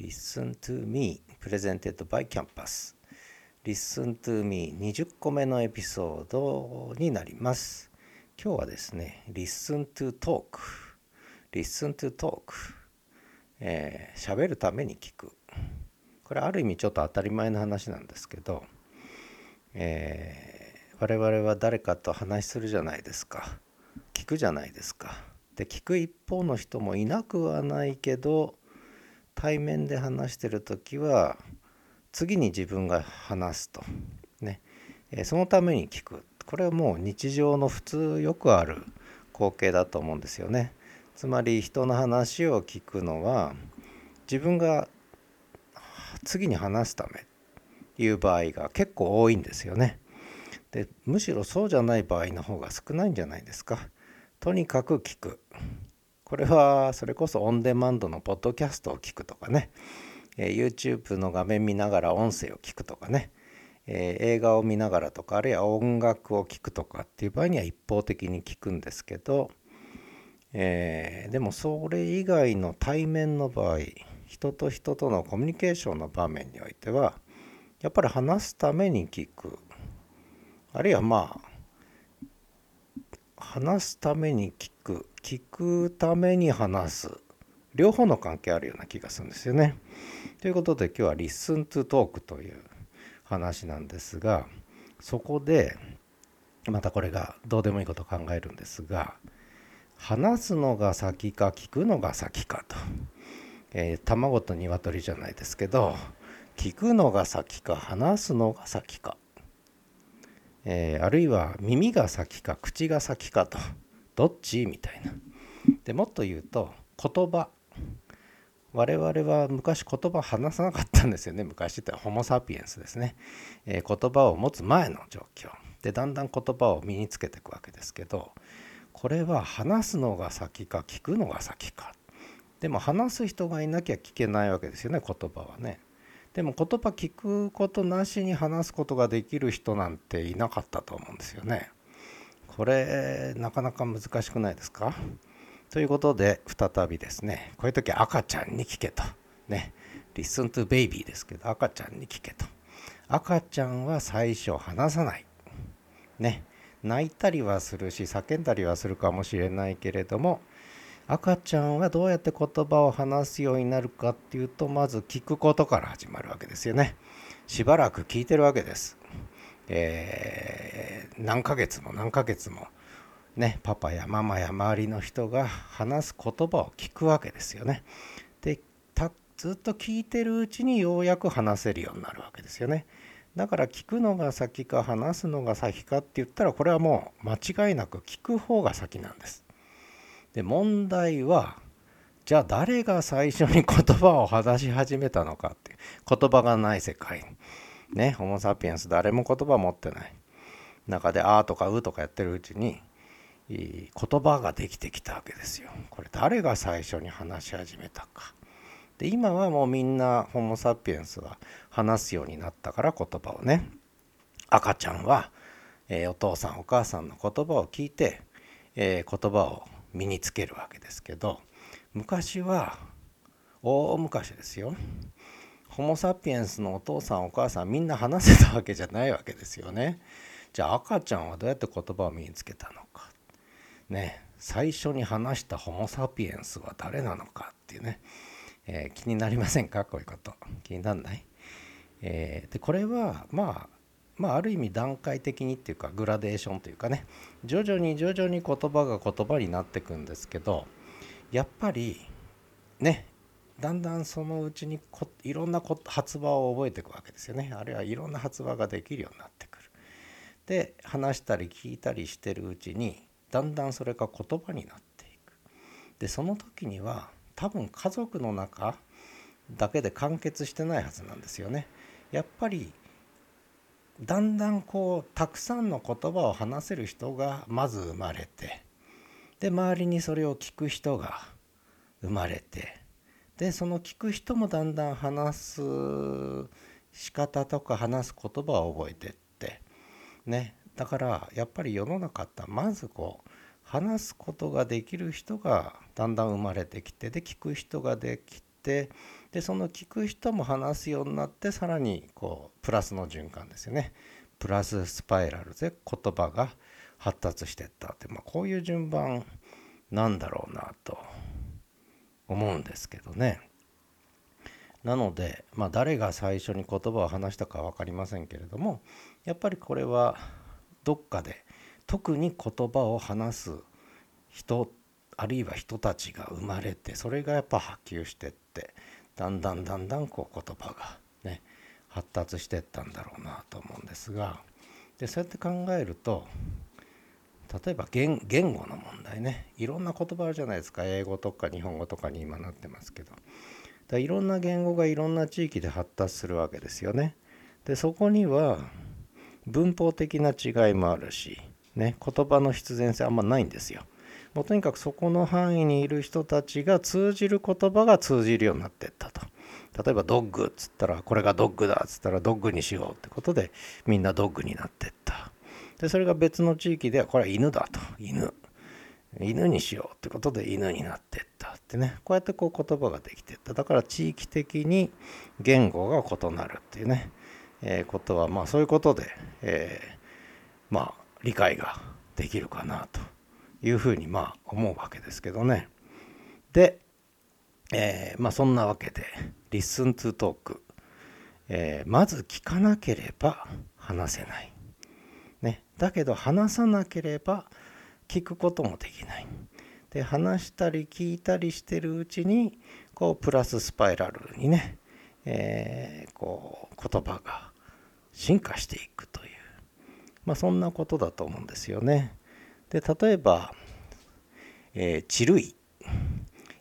Listen to Me Presented by Campus. Listen to Me20 個目のエピソードになります。今日はですね Listen to Talk. Listen to Talk. えー、喋るために聞く。これある意味ちょっと当たり前の話なんですけど、えー、我々は誰かと話するじゃないですか。聞くじゃないですか。で聞く一方の人もいなくはないけど対面で話してる時は次に自分が話すと。ね、えそのために聞く。これはもう日常の普通よくある光景だと思うんですよね。つまり人の話を聞くのは自分が次に話すためという場合が結構多いんですよね。でむしろそうじゃない場合の方が少ないんじゃないですか。とにかく聞く。これはそれこそオンデマンドのポッドキャストを聞くとかね、え YouTube の画面見ながら音声を聞くとかね、え映画を見ながらとかあるいは音楽を聴くとかっていう場合には一方的に聞くんですけど、えー、でもそれ以外の対面の場合人と人とのコミュニケーションの場面においてはやっぱり話すために聞く。あるいはまあ話すために聞く聞くために話す。両方の関係あるような気がするんですよね。ということで今日は「Listen to Talk」という話なんですがそこでまたこれがどうでもいいことを考えるんですが話すのが先か聞くのが先かと、えー、卵と鶏じゃないですけど聞くのが先か話すのが先か、えー、あるいは耳が先か口が先かとどっち？みたいな。でもっと言うと言葉。我々は昔言葉話さなかったんですよね。昔ってホモ・サピエンスですね、えー、言葉を持つ前の状況。でだんだん言葉を身につけていくわけですけどこれは話すのが先か聞くのが先か。でも話す人がいなきゃ聞けないわけですよね言葉はね。でも言葉聞くことなしに話すことができる人なんていなかったと思うんですよね。これなかなか難しくないですか？ということで再びですねこういう時赤ちゃんに聞けと。ね。Listen to baby ですけど赤ちゃんに聞けと。赤ちゃんは最初話さない。ね。泣いたりはするし叫んだりはするかもしれないけれども赤ちゃんはどうやって言葉を話すようになるかっていうとまず聞くことから始まるわけですよねしばらく聞いてるわけですえー、何ヶ月も何ヶ月もねパパやママや周りの人が話す言葉を聞くわけですよね。でずっと聞いてるうちにようやく話せるようになるわけですよね。だから聞くのが先か話すのが先かって言ったらこれはもう間違いなく聞く方が先なんです。で問題はじゃあ誰が最初に言葉を話し始めたのかっていう言葉がない世界ね、ホモ・サピエンス誰も言葉持ってない中で「あ」とか「う」とかやってるうちに言葉ができてきたわけですよ。これ誰が最初に話し始めたか。で今はもうみんなホモ・サピエンスは話すようになったから言葉をね赤ちゃんは、えー、お父さんお母さんの言葉を聞いて、えー、言葉を身につけるわけですけど昔は大昔ですよ。ホモ・サピエンスのお父さんお母さんみんな話せたわけじゃないわけですよね。じゃあ赤ちゃんはどうやって言葉を身につけたのか。ね最初に話したホモ・サピエンスは誰なのかっていうね、えー、気になりませんか？こういうこと。気になんない、えー、でこれはまあまあある意味段階的にっていうかグラデーションというかね徐々に徐々に言葉が言葉になっていくんですけどやっぱりねだんだんそのうちにこいろんなこ発話を覚えていくわけですよねあるいはいろんな発話ができるようになってくる。で話したり聞いたりしてるうちにだんだんそれが言葉になっていく。でその時には多分家族の中だけで完結してないはずなんですよね。やっぱりだんだんこうたくさんの言葉を話せる人がまず生まれてで周りにそれを聞く人が生まれてでその聞く人もだんだん話す仕方とか話す言葉を覚えてってね。だからやっぱり世の中ってまずこう話すことができる人がだんだん生まれてきてで聞く人ができてでその聞く人も話すようになってさらにこうプラスの循環ですよねプラススパイラルで言葉が発達してったって、まあ、こういう順番なんだろうなと思うんですけどね。なので、まあ、誰が最初に言葉を話したか分かりませんけれどもやっぱりこれはどっかで特に言葉を話す人あるいは人たちが生まれてそれがやっぱ波及してってだんだんだんだんこう言葉がね発達してったんだろうなと思うんですがでそうやって考えると例えば言言語の問題ね。いろんな言葉あるじゃないですか。英語とか日本語とかに今なってますけど。だいろんな言語がいろんな地域で発達するわけですよね。でそこには文法的な違いもあるし、ね、言葉の必然性あんまないんですよ。もうとにかくそこの範囲にいる人たちが通じる言葉が通じるようになっていったと。例えばドッグっつったらこれがドッグだっつったらドッグにしようってことでみんなドッグになっていった。でそれが別の地域ではこれは犬だと。犬。犬にしようってことで犬になっていった。ってねこうやってこう言葉ができていった。だから地域的に言語が異なるっていうね、えー、ことはまあそういうことで、えー、まあ理解ができるかなと。いうふうにまあ思うわけですけどね。で、えー、まあそんなわけで「Listen to Talk」えー、まず聞かなければ話せない、ね、だけど話さなければ聞くこともできない。で話したり聞いたりしてるうちにこうプラススパイラルにね、えー、こう言葉が進化していくという、まあ、そんなことだと思うんですよね。で例えば、えー、チルイ、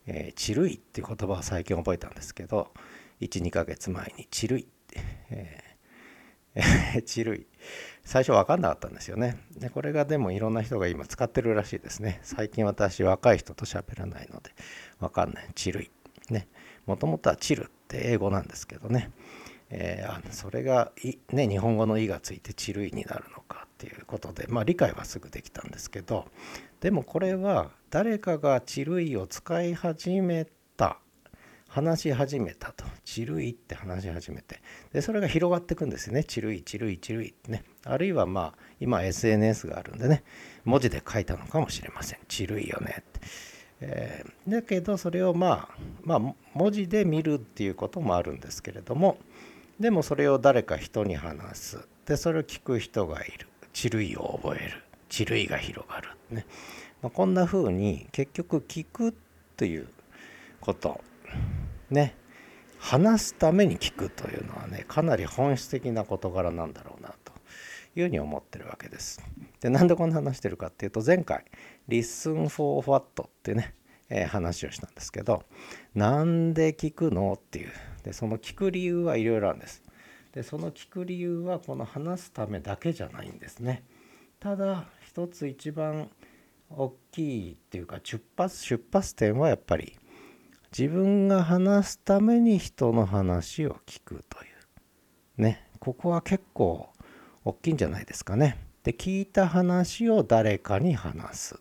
えー、チルイっていう言葉を最近覚えたんですけど12ヶ月前にチルイって、えー、チルイ。最初分かんなかったんですよね。でこれがでもいろんな人が今使ってるらしいですね。最近私若い人と喋らないので分かんない。チルイ。ね。もともとはチルって英語なんですけどね、えー、あそれがい、ね、日本語の「い」がついてチルイになるのかっていうことでまあ理解はすぐできたんですけどでもこれは誰かがチルイを使い始めた話し始めたと。チルイって話し始めて。で、それが広がっていくんですよね。チルイ、チルイ、チルイってね。あるいはまあ、今 SNS があるんでね、文字で書いたのかもしれません。チルイよねって。えー、だけど、それをまあ、まあ、文字で見るっていうこともあるんですけれども、でもそれを誰か人に話す。で、それを聞く人がいる。チルイを覚える。チルイが広がる。ね。まあ、こんな風に結局聞くっていうことね話すために聞くというのはねかなり本質的な事柄なんだろうなというふうに思ってるわけです。でなんでこんな話してるかっていうと前回「Listen for What」ってね、えー、話をしたんですけどなんで聞くのっていうでその聞く理由はいろいろあるんです。でその聞く理由はこの話すためだけじゃないんですね。ただ一つ一番大きいっていうか出発出発点はやっぱり自分が話すために人の話を聞くというねここは結構大きいんじゃないですかね。で聞いた話を誰かに話すっ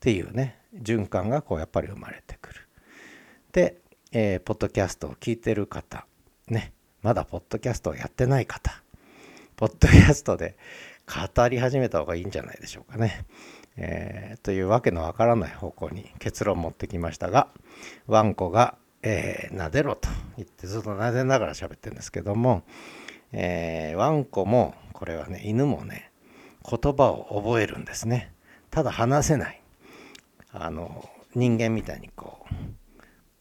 ていうね循環がこうやっぱり生まれてくる。で、えー、ポッドキャストを聞いてる方ねまだポッドキャストをやってない方ポッドキャストで語り始めた方がいいんじゃないでしょうかね。えー、というわけのわからない方向に結論を持ってきましたがワンコが、えー、撫でろと言ってずっと撫でながら喋ってるんですけども、えー、ワンコもこれはね犬もね言葉を覚えるんですねただ話せないあの人間みたいにこう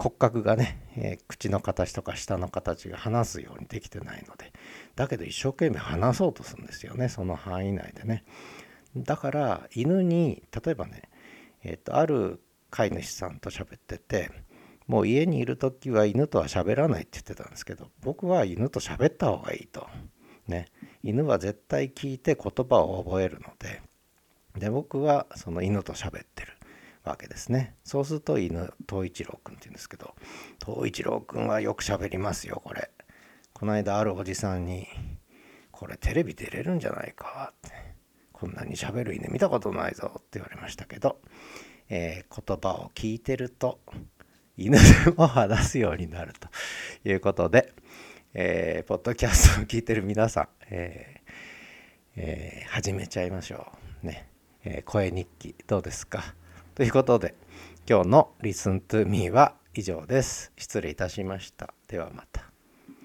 骨格がね、えー、口の形とか舌の形が話すようにできてないのでだけど一生懸命話そうとするんですよねその範囲内でね。だから犬に例えばね、えーと、ある飼い主さんと喋っててもう家にいる時は犬とは喋らないって言ってたんですけど僕は犬と喋った方がいいと。ね、犬は絶対聞いて言葉を覚えるのでで僕はその犬と喋ってる。わけですね。そうすると犬東一郎くんって言うんですけど東一郎くんはよく喋りますよこれ。この間あるおじさんに「これテレビ出れるんじゃないか」って。こんなに喋る犬見たことないぞって言われましたけど、えー、言葉を聞いてると犬でも話すようになると。いうことで、えー、ポッドキャストを聞いてる皆さん、えーえー、始めちゃいましょう。ね。えー、声日記どうですか？ということで今日の Listen to Me は以上です。失礼いたしました。ではまた。